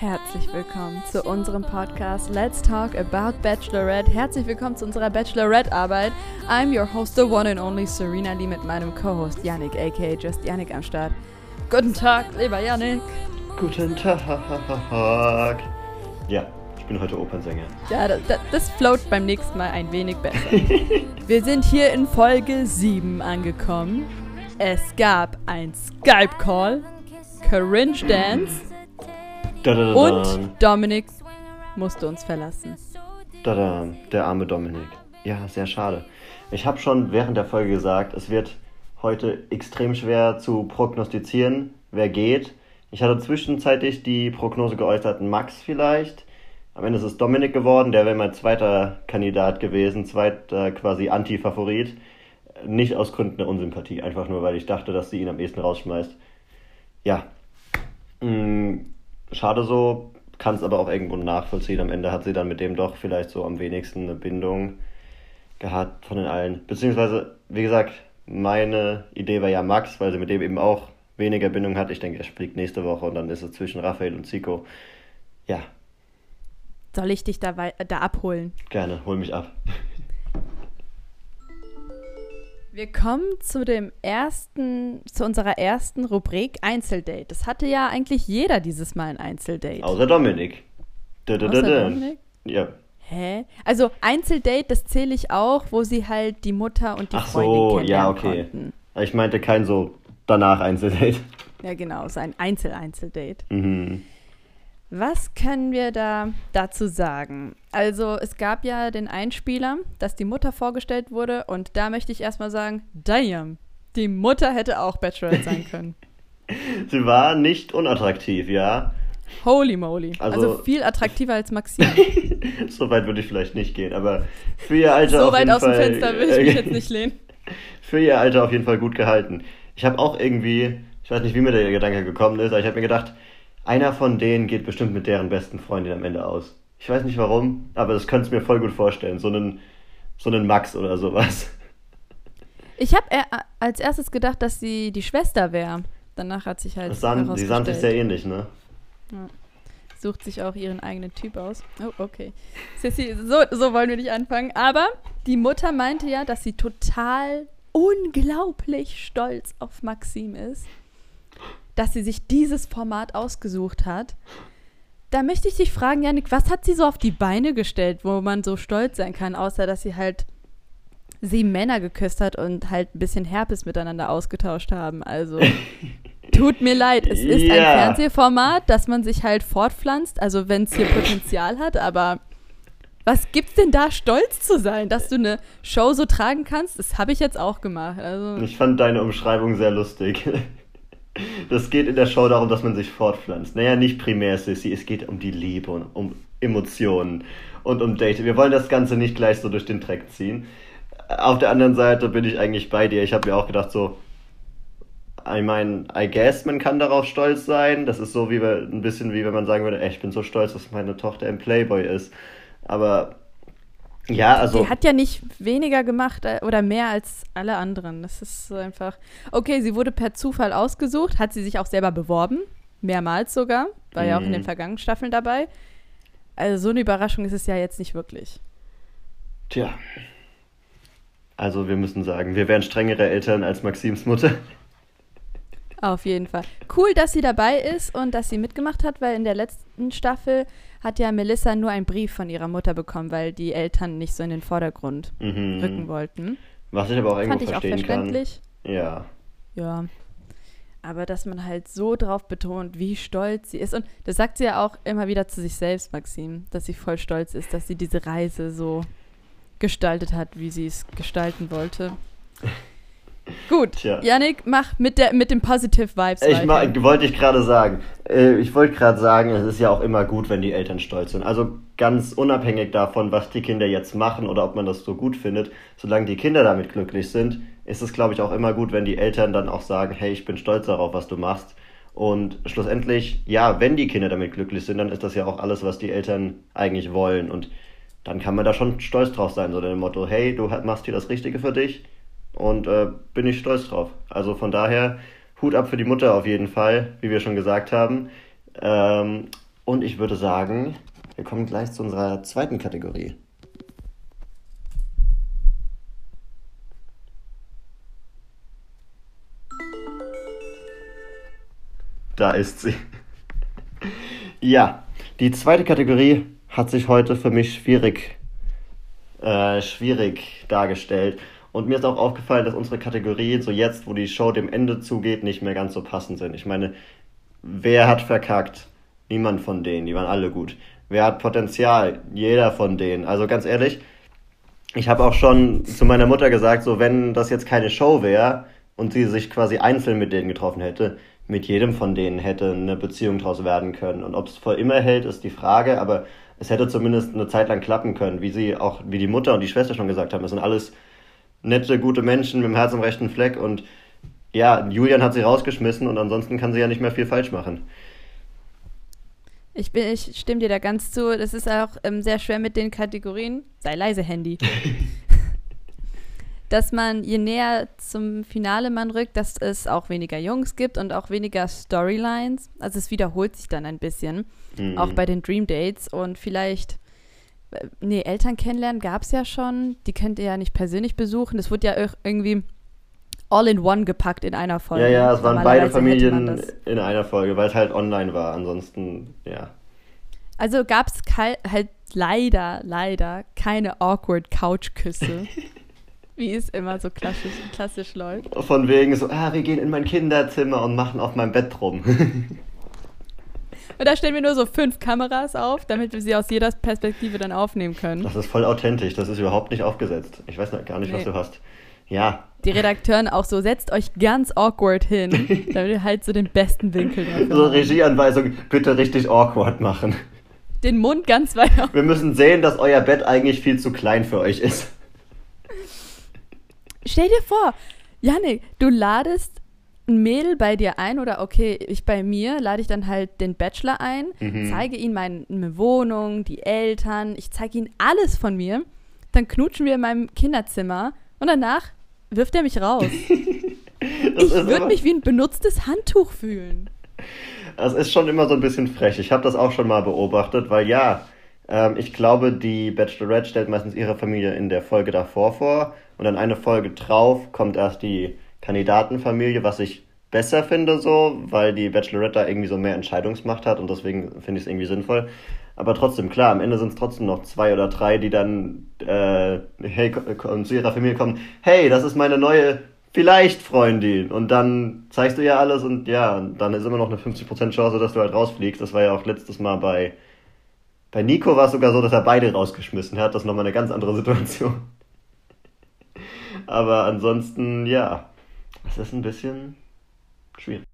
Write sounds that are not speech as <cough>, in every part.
Herzlich willkommen zu unserem Podcast Let's Talk About Bachelorette. Herzlich willkommen zu unserer Bachelorette-Arbeit. I'm your host, the one and only Serena Lee mit meinem Co-Host Yannick, aka Just Yannick am Start. Guten Tag, lieber Yannick. Guten Tag. Ja, ich bin heute Opernsänger. Ja, das, das float beim nächsten Mal ein wenig besser. <laughs> Wir sind hier in Folge 7 angekommen. Es gab ein Skype-Call, Cringe Dance Da, da, und Dominik musste uns verlassen. da, da, der arme Dominik. Ja, sehr schade. Ich habe schon während der Folge gesagt, es wird heute extrem schwer zu prognostizieren, wer geht. Ich hatte zwischenzeitlich die Prognose geäußert, Max vielleicht. Am Ende ist es Dominik geworden, der wäre mein zweiter Kandidat gewesen, zweiter quasi Anti-Favorit. Nicht aus Gründen der Unsympathie, einfach nur, weil ich dachte, dass sie ihn am ehesten rausschmeißt. Ja, Mm, schade so, kann es aber auch irgendwo nachvollziehen. Am Ende hat sie dann mit dem doch vielleicht so am wenigsten eine Bindung gehabt von den allen. Beziehungsweise, wie gesagt, meine Idee war ja Max, weil sie mit dem eben auch weniger Bindung hat. Ich denke, er fliegt nächste Woche und dann ist es zwischen Raphael und Zico. Ja, Soll ich dich da, wei- äh, da abholen? gerne, hol mich ab. Wir kommen zu dem ersten, zu unserer ersten Rubrik Einzeldate. Das hatte ja eigentlich jeder dieses Mal ein Einzeldate. Außer Dominik. Dö, dö, Außer dö. Dominik? Ja. Hä? Also Einzeldate, das zähle ich auch, wo sie halt die Mutter und die Ach Freundin so, kennenlernen ja, okay. konnten. Ich meinte kein so danach Einzeldate. Ja, genau, so ein Einzel-Einzeldate. Mhm. Was können wir da dazu sagen? Also, es gab ja den Einspieler, dass die Mutter vorgestellt wurde und da möchte ich erstmal sagen, damn, die Mutter hätte auch Bachelorette <laughs> sein können. Sie war nicht unattraktiv, ja. Holy moly. Also, Also- viel attraktiver als Maxine. <laughs> So weit würde ich vielleicht nicht gehen, aber für ihr Alter so auf weit jeden aus dem Fall, Fenster will ich mich jetzt nicht lehnen. <laughs> Für ihr Alter auf jeden Fall gut gehalten. Ich habe auch irgendwie, ich weiß nicht, wie mir der Gedanke gekommen ist, aber ich habe mir gedacht, einer von denen geht bestimmt mit deren besten Freundin am Ende aus. Ich weiß nicht warum, aber das könnte ich mir voll gut vorstellen. So einen, so einen Max oder sowas. Ich habe als erstes gedacht, dass sie die Schwester wäre. Danach hat sich halt Das sahen, die sahen sich sehr ähnlich, ne? sucht sich auch ihren eigenen Typ aus. Oh, okay. Sissy, so, so wollen wir nicht anfangen. Aber die Mutter meinte ja, dass sie total unglaublich stolz auf Maxim ist, dass sie sich dieses Format ausgesucht hat. Da möchte ich dich fragen, Janik, was hat sie so auf die Beine gestellt, wo man so stolz sein kann, außer dass sie halt sieben Männer geküsst hat und halt ein bisschen Herpes miteinander ausgetauscht haben. Also <laughs> tut mir leid, es ist ein Ja. Fernsehformat, dass man sich halt fortpflanzt, also wenn es hier Potenzial hat, aber was gibt's denn da stolz zu sein, dass du eine Show so tragen kannst? Das habe ich jetzt auch gemacht. Also Ich fand deine Umschreibung sehr lustig. Das geht in der Show darum, dass man sich fortpflanzt. Naja, nicht primär, Sissy. Es geht um die Liebe und um Emotionen und um Date. Wir wollen das Ganze nicht gleich so durch den Dreck ziehen. Auf der anderen Seite bin ich eigentlich bei dir. Ich habe mir auch gedacht, so, I meine, I guess, man kann darauf stolz sein. Das ist so wie ein bisschen wie wenn man sagen würde, ey, ich bin so stolz, dass meine Tochter im Playboy ist. Aber ja, also. sie hat ja nicht weniger gemacht äh, oder mehr als alle anderen. Das ist so einfach. Okay, sie wurde per Zufall ausgesucht, hat sie sich auch selber beworben, mehrmals sogar, war ja auch in Mhm. den vergangenen Staffeln dabei. Also so eine Überraschung ist es ja jetzt nicht wirklich. Tja. Also wir müssen sagen, wir wären strengere Eltern als Maxims Mutter. Auf jeden Fall. Cool, dass sie dabei ist und dass sie mitgemacht hat, weil in der letzten Staffel hat ja Melissa nur einen Brief von ihrer Mutter bekommen, weil die Eltern nicht so in den Vordergrund Mhm. rücken wollten. Was ich aber auch irgendwo Fand ich auch verstehen kann. verständlich. Ja. Ja. Aber dass man halt so drauf betont, wie stolz sie ist. Und das sagt sie ja auch immer wieder zu sich selbst, Maxim, dass sie voll stolz ist, dass sie diese Reise so gestaltet hat, wie sie es gestalten wollte. Gut, Tja. Yannick, mach mit, der, mit den Positive Vibes Ich weiter. ma- wollte ich gerade sagen. Äh, ich wollte gerade sagen, es ist ja auch immer gut, wenn die Eltern stolz sind. Also ganz unabhängig davon, was die Kinder jetzt machen oder ob man das so gut findet, solange die Kinder damit glücklich sind, ist es, glaube ich, auch immer gut, wenn die Eltern dann auch sagen, hey, ich bin stolz darauf, was du machst. Und schlussendlich, ja, wenn die Kinder damit glücklich sind, dann ist das ja auch alles, was die Eltern eigentlich wollen. Und dann kann man da schon stolz drauf sein, so dem Motto, hey, du machst hier das Richtige für dich und äh, bin ich stolz drauf. Also von daher, Hut ab für die Mutter auf jeden Fall, wie wir schon gesagt haben. Ähm, Und ich würde sagen, wir kommen gleich zu unserer zweiten Kategorie. Da ist sie. <laughs> Ja, die zweite Kategorie hat sich heute für mich schwierig, äh, schwierig dargestellt. Und mir ist auch aufgefallen, dass unsere Kategorien so jetzt, wo die Show dem Ende zugeht, nicht mehr ganz so passend sind. Ich meine, wer hat verkackt? Niemand von denen, die waren alle gut. Wer hat Potenzial? Jeder von denen. Also ganz ehrlich, ich habe auch schon zu meiner Mutter gesagt, so wenn das jetzt keine Show wäre und sie sich quasi einzeln mit denen getroffen hätte, mit jedem von denen hätte eine Beziehung draus werden können. Und ob es vor immer hält, ist die Frage, aber es hätte zumindest eine Zeit lang klappen können, wie sie auch, wie die Mutter und die Schwester schon gesagt haben. Es sind alles nette, gute Menschen mit dem Herz am rechten Fleck und ja, Julian hat sie rausgeschmissen und ansonsten kann sie ja nicht mehr viel falsch machen. Ich, bin, ich stimme dir da ganz zu. Das ist auch ähm, sehr schwer mit den Kategorien. Sei leise, Handy. <laughs> dass man, je näher zum Finale man rückt, dass es auch weniger Jungs gibt und auch weniger Storylines. Also es wiederholt sich dann ein bisschen, mhm. auch bei den Dream Dates und vielleicht, nee, Eltern kennenlernen gab es ja schon, die könnt ihr ja nicht persönlich besuchen. Das wurde ja irgendwie all in one gepackt in einer Folge. Ja, ja, es waren beide Familien in einer Folge, weil es halt online war. Ansonsten, ja. Also gab es halt leider, leider keine awkward Couchküsse. <laughs> Wie es immer so klassisch, klassisch läuft. Von wegen so, ah, wir gehen in mein Kinderzimmer und machen auf meinem Bett rum. <laughs> und da stellen wir nur so fünf Kameras auf, damit wir sie aus jeder Perspektive dann aufnehmen können. Das ist voll authentisch, das ist überhaupt nicht aufgesetzt. Ich weiß gar nicht, nee. was du hast. Ja. Die Redakteuren auch so, setzt euch ganz awkward hin, <laughs> damit ihr halt so den besten Winkel dafür So Regieanweisung, bitte richtig awkward machen. Den Mund ganz weit auf. Wir müssen sehen, dass euer Bett eigentlich viel zu klein für euch ist. Stell dir vor, Janik, du ladest ein Mädel bei dir ein oder okay, ich bei mir lade ich dann halt den Bachelor ein, mhm. zeige ihm meine Wohnung, die Eltern, ich zeige ihm alles von mir, dann knutschen wir in meinem Kinderzimmer und danach wirft er mich raus. <laughs> ich würde mich wie ein benutztes Handtuch fühlen. Das ist schon immer so ein bisschen frech. Ich habe das auch schon mal beobachtet, weil ja, ähm, ich glaube, die Bachelorette stellt meistens ihre Familie in der Folge davor vor und dann eine Folge drauf kommt erst die Kandidatenfamilie, was ich besser finde so, weil die Bachelorette da irgendwie so mehr Entscheidungsmacht hat und deswegen finde ich es irgendwie sinnvoll. Aber trotzdem, klar, am Ende sind es trotzdem noch zwei oder drei, die dann äh, hey, zu ihrer Familie kommen, hey, das ist meine neue vielleicht Freundin. Und dann zeigst du ja alles und ja, dann ist immer noch eine 50% Chance, dass du halt rausfliegst. Das war ja auch letztes Mal bei, bei Nico war es sogar so, dass er beide rausgeschmissen hat. Das ist nochmal eine ganz andere Situation. <laughs> Aber ansonsten, ja, es ist ein bisschen schwierig.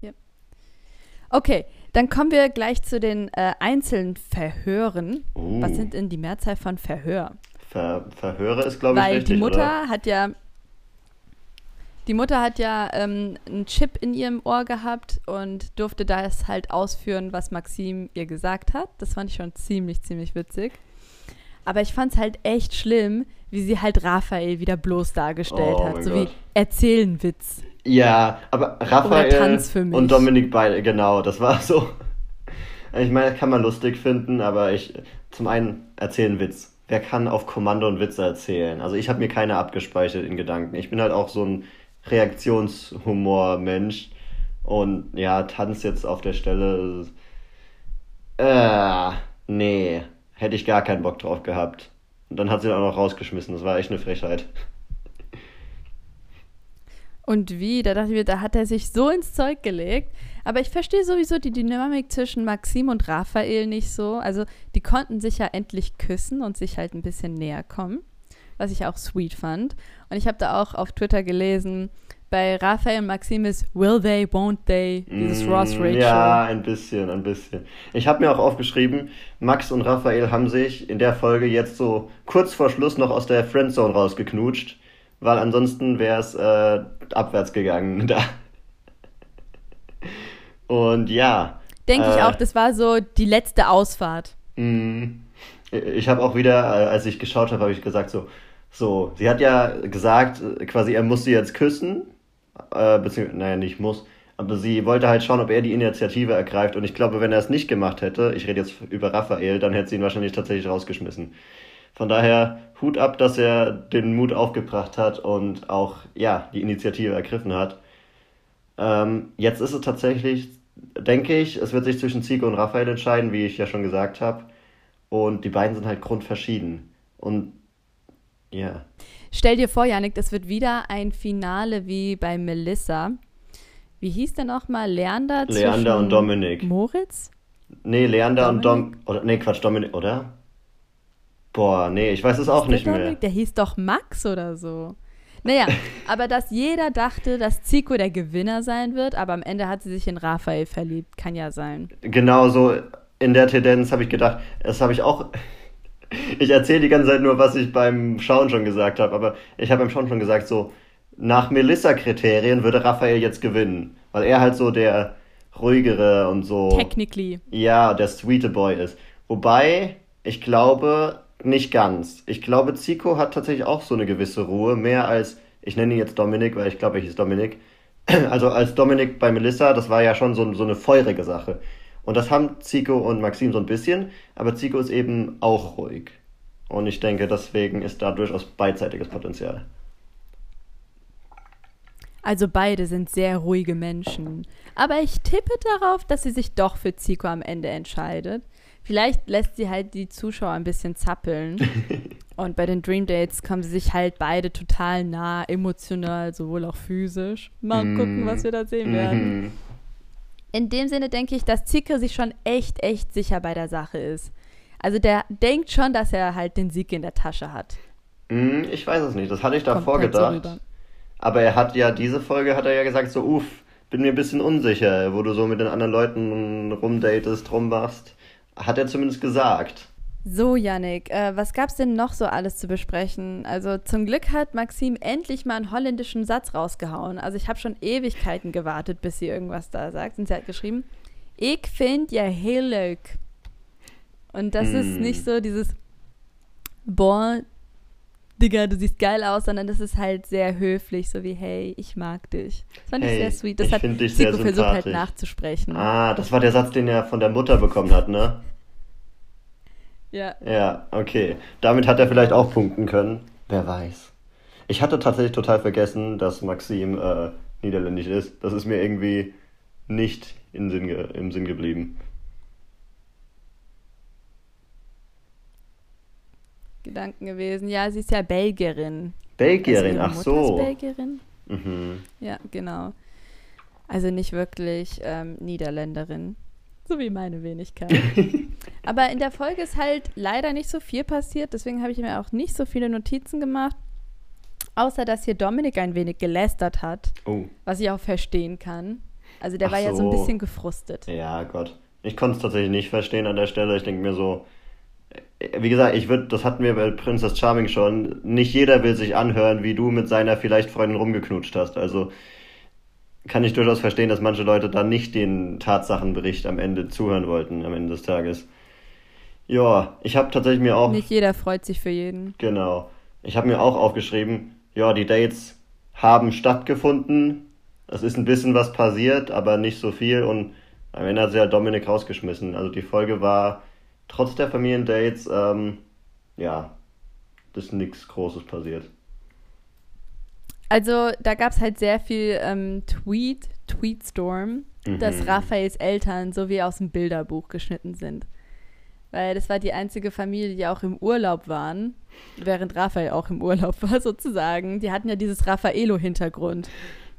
Ja. Okay, dann kommen wir gleich zu den äh, einzelnen Verhören. Uh. Was sind denn die Mehrzahl von Verhör? Ver Verhöre ist, glaube ich, Weil richtig, die Mutter oder? hat ja die Mutter hat ja ähm, einen Chip in ihrem Ohr gehabt und durfte das halt ausführen, was Maxim ihr gesagt hat. Das fand ich schon ziemlich, ziemlich witzig. Aber ich fand es halt echt schlimm, wie sie halt Raphael wieder bloß dargestellt oh hat. So Gott. wie erzählen Witz. Ja, aber Raphael und Dominik beide, genau, das war so. Ich meine, kann man lustig finden, aber ich, zum einen erzählen Witz. Wer kann auf Kommando und Witze erzählen? Also ich habe mir keine abgespeichert in Gedanken. Ich bin halt auch so ein Reaktionshumor-Mensch. Und ja, Tanz jetzt auf der Stelle. Äh, nee, hätte ich gar keinen Bock drauf gehabt. Und dann hat sie dann auch noch rausgeschmissen. Das war echt eine Frechheit. Und wie? Da dachte ich mir, da hat er sich so ins Zeug gelegt. Aber ich verstehe sowieso die Dynamik zwischen Maxim und Raphael nicht so. Also, die konnten sich ja endlich küssen und sich halt ein bisschen näher kommen was ich auch sweet fand. Und ich habe da auch auf Twitter gelesen, bei Raphael und Maxim ist Will they, won't they, dieses mm, Ross Rachel. Ja, ein bisschen, ein bisschen. Ich habe mir auch aufgeschrieben, Max und Raphael haben sich in der Folge jetzt so kurz vor Schluss noch aus der Friendzone rausgeknutscht, weil ansonsten wäre es äh, abwärts gegangen <laughs> da. Und ja. Denke äh, ich auch, das war so die letzte Ausfahrt. Mm. Ich habe auch wieder, äh, als ich geschaut habe, habe ich gesagt so, so, sie hat ja gesagt, quasi, er muss sie jetzt küssen. Äh, beziehungsweise, naja, nicht muss, aber sie wollte halt schauen, ob er die Initiative ergreift. Und ich glaube, wenn er es nicht gemacht hätte, ich rede jetzt über Raphael, dann hätte sie ihn wahrscheinlich tatsächlich rausgeschmissen. Von daher Hut ab, dass er den Mut aufgebracht hat und auch ja die Initiative ergriffen hat. Ähm, jetzt ist es tatsächlich, denke ich, es wird sich zwischen Zico und Raphael entscheiden, wie ich ja schon gesagt habe. Und die beiden sind halt grundverschieden. Und ja. Stell dir vor, Janik, das wird wieder ein Finale wie bei Melissa. Wie hieß der nochmal? Leander? Leander und Dominik. Moritz? Nee, Leander Dominik? und Dom. Oder, nee, Quatsch, Dominik, oder? Boah, nee, ich weiß es auch nicht Dominik? mehr. Der hieß doch Max oder so. Naja, <laughs> aber dass jeder dachte, dass Zico der Gewinner sein wird, aber am Ende hat sie sich in Raphael verliebt, kann ja sein. Genau so in der Tendenz habe ich gedacht. Das habe ich auch. Ich erzähle die ganze Zeit nur, was ich beim Schauen schon gesagt habe, aber ich habe beim Schauen schon gesagt, so nach Melissa-Kriterien würde Raphael jetzt gewinnen, weil er halt so der ruhigere und so. Technically. Ja, der sweete Boy ist. Wobei, ich glaube, nicht ganz. Ich glaube, Zico hat tatsächlich auch so eine gewisse Ruhe, mehr als, ich nenne ihn jetzt Dominik, weil ich glaube, er hieß Dominik. <clears throat> Also als Dominik bei Melissa, das war ja schon so, so eine feurige Sache. Und das haben Zico und Maxim so ein bisschen, aber Zico ist eben auch ruhig. Und ich denke, deswegen ist da durchaus beidseitiges Potenzial. Also beide sind sehr ruhige Menschen. Aber ich tippe darauf, dass sie sich doch für Zico am Ende entscheidet. Vielleicht lässt sie halt die Zuschauer ein bisschen zappeln. <laughs> Und bei den Dream Dates kommen sie sich halt beide total nah, emotional, sowohl auch physisch. Mal mm. gucken, was wir da sehen werden. Mm. In dem Sinne denke ich, dass Zico sich schon echt, echt sicher bei der Sache ist. Also der denkt schon, dass er halt den Sieg in der Tasche hat. Mm, ich weiß es nicht, das hatte ich davor halt gedacht. So Aber er hat ja, diese Folge hat er ja gesagt, so, uff, bin mir ein bisschen unsicher, wo du so mit den anderen Leuten rumdatest, rummachst. Hat er zumindest gesagt. So, Yannick, äh, was gab's denn noch so alles zu besprechen? Also zum Glück hat Maxim endlich mal einen holländischen Satz rausgehauen. Also ich habe schon Ewigkeiten gewartet, bis sie irgendwas da sagt. Und sie hat geschrieben, ich finde ja heel leuk. Und das mm. ist nicht so dieses, boah, Digga, du siehst geil aus, sondern das ist halt sehr höflich, so wie, hey, ich mag dich. Das fand hey, ich sehr sweet. Das hat dich Zico versucht halt nachzusprechen. Ah, das war der Satz, den er von der Mutter bekommen hat, ne? Ja. Ja, okay. Damit hat er vielleicht auch punkten können. Wer weiß. Ich hatte tatsächlich total vergessen, dass Maxim äh, niederländisch ist. Das ist mir irgendwie nicht im Sinn, im Sinn geblieben. Gedanken gewesen. Ja, sie ist ja Belgierin. Belgierin, also ach so. Ist Belgierin. Mhm. Ja, genau. Also nicht wirklich ähm, Niederländerin. <laughs> So wie meine Wenigkeit. <laughs> Aber in der Folge ist halt leider nicht so viel passiert, deswegen habe ich mir auch nicht so viele Notizen gemacht. Außer dass hier Dominik ein wenig gelästert hat. Oh. Was ich auch verstehen kann. Also der ach war so. ja so ein bisschen gefrustet. Ja, Gott. Ich konnte es tatsächlich nicht verstehen an der Stelle. Ich denke mir so, wie gesagt, ich würde, das hatten wir bei Princess Charming schon, nicht jeder will sich anhören, wie du mit seiner vielleicht Freundin rumgeknutscht hast. Also kann ich durchaus verstehen, dass manche Leute da nicht den Tatsachenbericht am Ende zuhören wollten, am Ende des Tages. Ja, ich habe tatsächlich mir auch. Nicht jeder freut sich für jeden. Genau. Ich habe mir auch aufgeschrieben, ja, die Dates haben stattgefunden. Es ist ein bisschen was passiert, aber nicht so viel. Und am Ende hat sie ja Dominik rausgeschmissen. Also die Folge war trotz der Familiendates, ähm, ja, ist nichts Großes passiert. Also da gab es halt sehr viel ähm, Tweet, Tweetstorm, mhm. dass Raphaels Eltern so wie aus dem Bilderbuch geschnitten sind. Weil das war die einzige Familie, die auch im Urlaub waren, während Raphael auch im Urlaub war <laughs> sozusagen. Die hatten ja dieses Raffaello-Hintergrund.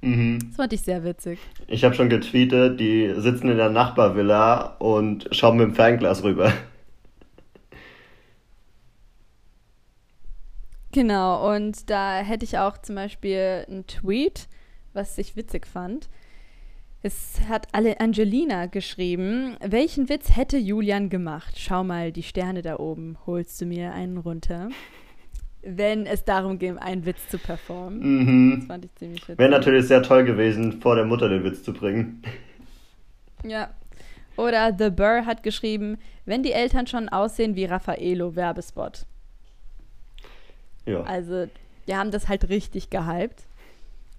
Mhm. Das fand ich sehr witzig. Ich habe schon getweetet, die sitzen in der Nachbarvilla und schauen mit dem Fernglas rüber. Genau, und da hätte ich auch zum Beispiel einen Tweet, was ich witzig fand. Es hat alle Angelina geschrieben, welchen Witz hätte Julian gemacht? Schau mal, die Sterne da oben, holst du mir einen runter? Wenn es darum ging, einen Witz zu performen. Mhm. Das fand ich ziemlich witzig. Wäre natürlich sehr toll gewesen, vor der Mutter den Witz zu bringen. Ja. Oder The Burr hat geschrieben, wenn die Eltern schon aussehen wie Raffaello, Werbespot. Ja. Also, wir haben das halt richtig gehypt.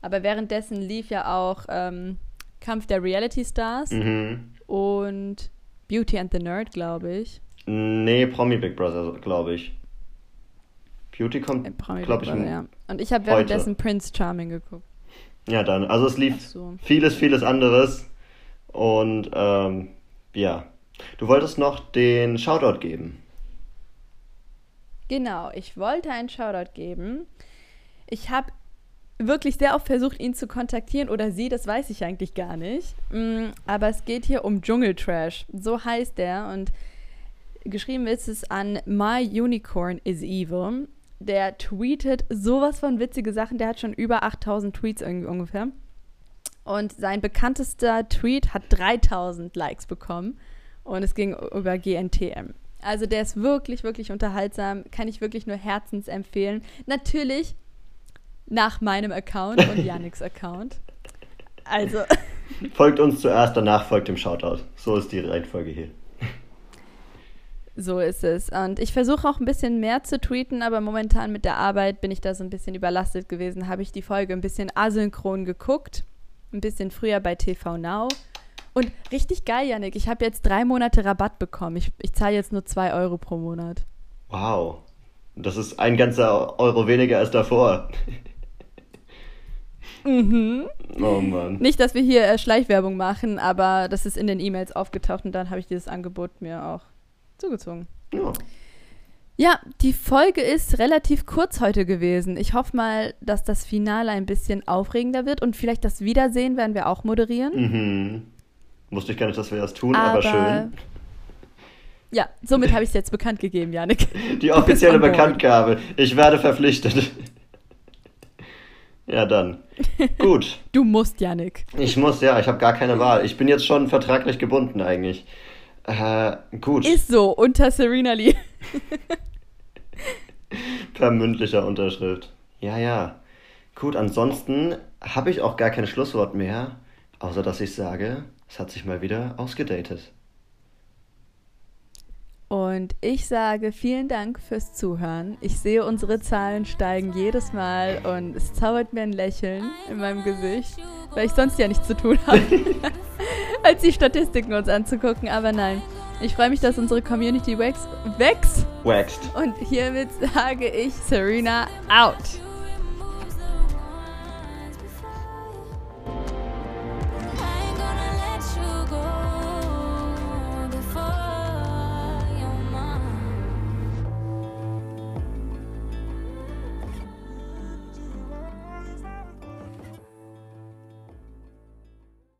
Aber währenddessen lief ja auch ähm, Kampf der Reality Stars Mhm. und Beauty and the Nerd, glaube ich. Nee, Promi Big Brother, glaube ich. Beauty Äh, kommt, Promi glaube ich, Brother, ja. Und ich habe heute. währenddessen Prince Charming geguckt. ja dann. Also es lief so. vieles, vieles anderes. Und ähm, ja, du wolltest noch den Shoutout geben. Genau, ich wollte einen Shoutout geben. Ich habe wirklich sehr oft versucht, ihn zu kontaktieren oder sie, das weiß ich eigentlich gar nicht. Mm, Aber es geht hier um Dschungeltrash. So heißt der und geschrieben ist es an My Unicorn is Evil. Der tweetet sowas von witzige Sachen. Der hat schon über 8000 Tweets irgendwie ungefähr. Und sein bekanntester Tweet hat 3000 Likes bekommen. Und es ging über GNTM. Also der ist wirklich, wirklich unterhaltsam. Kann ich wirklich nur herzens empfehlen. Natürlich nach meinem Account und <laughs> Yannicks Account. <laughs> Also, Folgt uns zuerst, danach folgt dem Shoutout. So ist die Reihenfolge hier. so ist es. Und ich versuche auch ein bisschen mehr zu tweeten, aber momentan mit der Arbeit bin ich da so ein bisschen überlastet gewesen. Habe ich die Folge ein bisschen asynchron geguckt. Ein bisschen früher bei TV Now. Und richtig geil, Yannick. Ich habe jetzt drei Monate Rabatt bekommen. Ich, ich zahle jetzt nur zwei Euro pro Monat. Wow. Das ist ein ganzer Euro weniger als davor. Mhm. Oh Mann. Nicht, dass wir hier äh, Schleichwerbung machen, aber das ist in den E-Mails aufgetaucht und dann habe ich dieses Angebot mir auch zugezogen. Ja. Ja, die Folge ist relativ kurz heute gewesen. Ich hoffe mal, dass das Finale ein bisschen aufregender wird und vielleicht das Wiedersehen werden wir auch moderieren. Mhm. Wusste ich gar nicht, dass wir das tun, aber, Aber schön. Ja, somit habe ich es jetzt bekannt gegeben, Janik. <laughs> Die offizielle. Bekanntgabe. Ich werde verpflichtet. ja, dann. Gut. <laughs> Du musst, Janik. Ich muss, ja, ich habe gar keine Wahl. Ich bin jetzt schon vertraglich gebunden eigentlich. Äh, gut. Ist so, unter Serena Lee. <laughs> Per mündlicher Unterschrift. Ja, ja. Gut, ansonsten habe ich auch gar kein Schlusswort mehr, außer dass ich sage, es hat sich mal wieder ausgedatet. Und ich sage vielen Dank fürs Zuhören. Ich sehe, unsere Zahlen steigen jedes Mal und es zaubert mir ein Lächeln in meinem Gesicht, weil ich sonst ja nichts zu tun habe, <laughs> als die Statistiken uns anzugucken. Aber nein, ich freue mich, dass unsere Community wächst. wächst. Und hiermit sage ich Serena out.